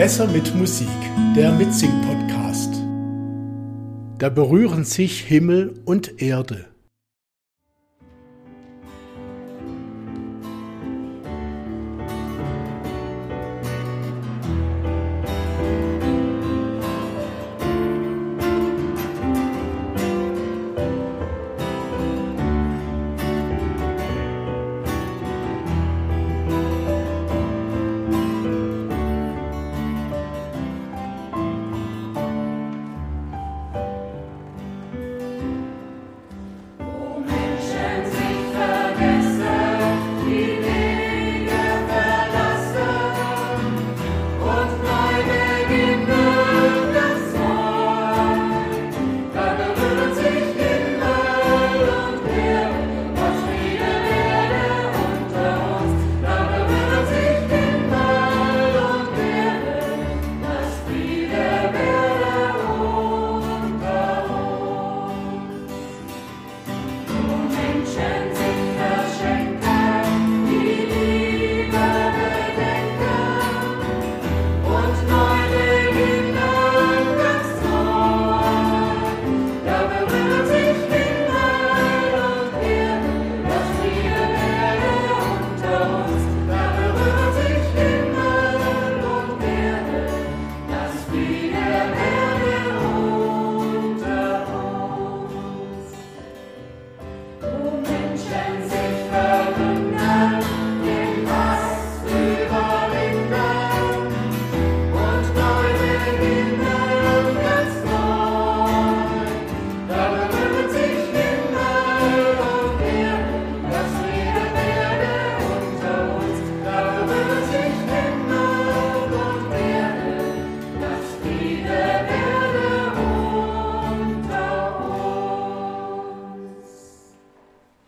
Besser mit Musik, der Mitsing-Podcast. Da berühren sich Himmel und Erde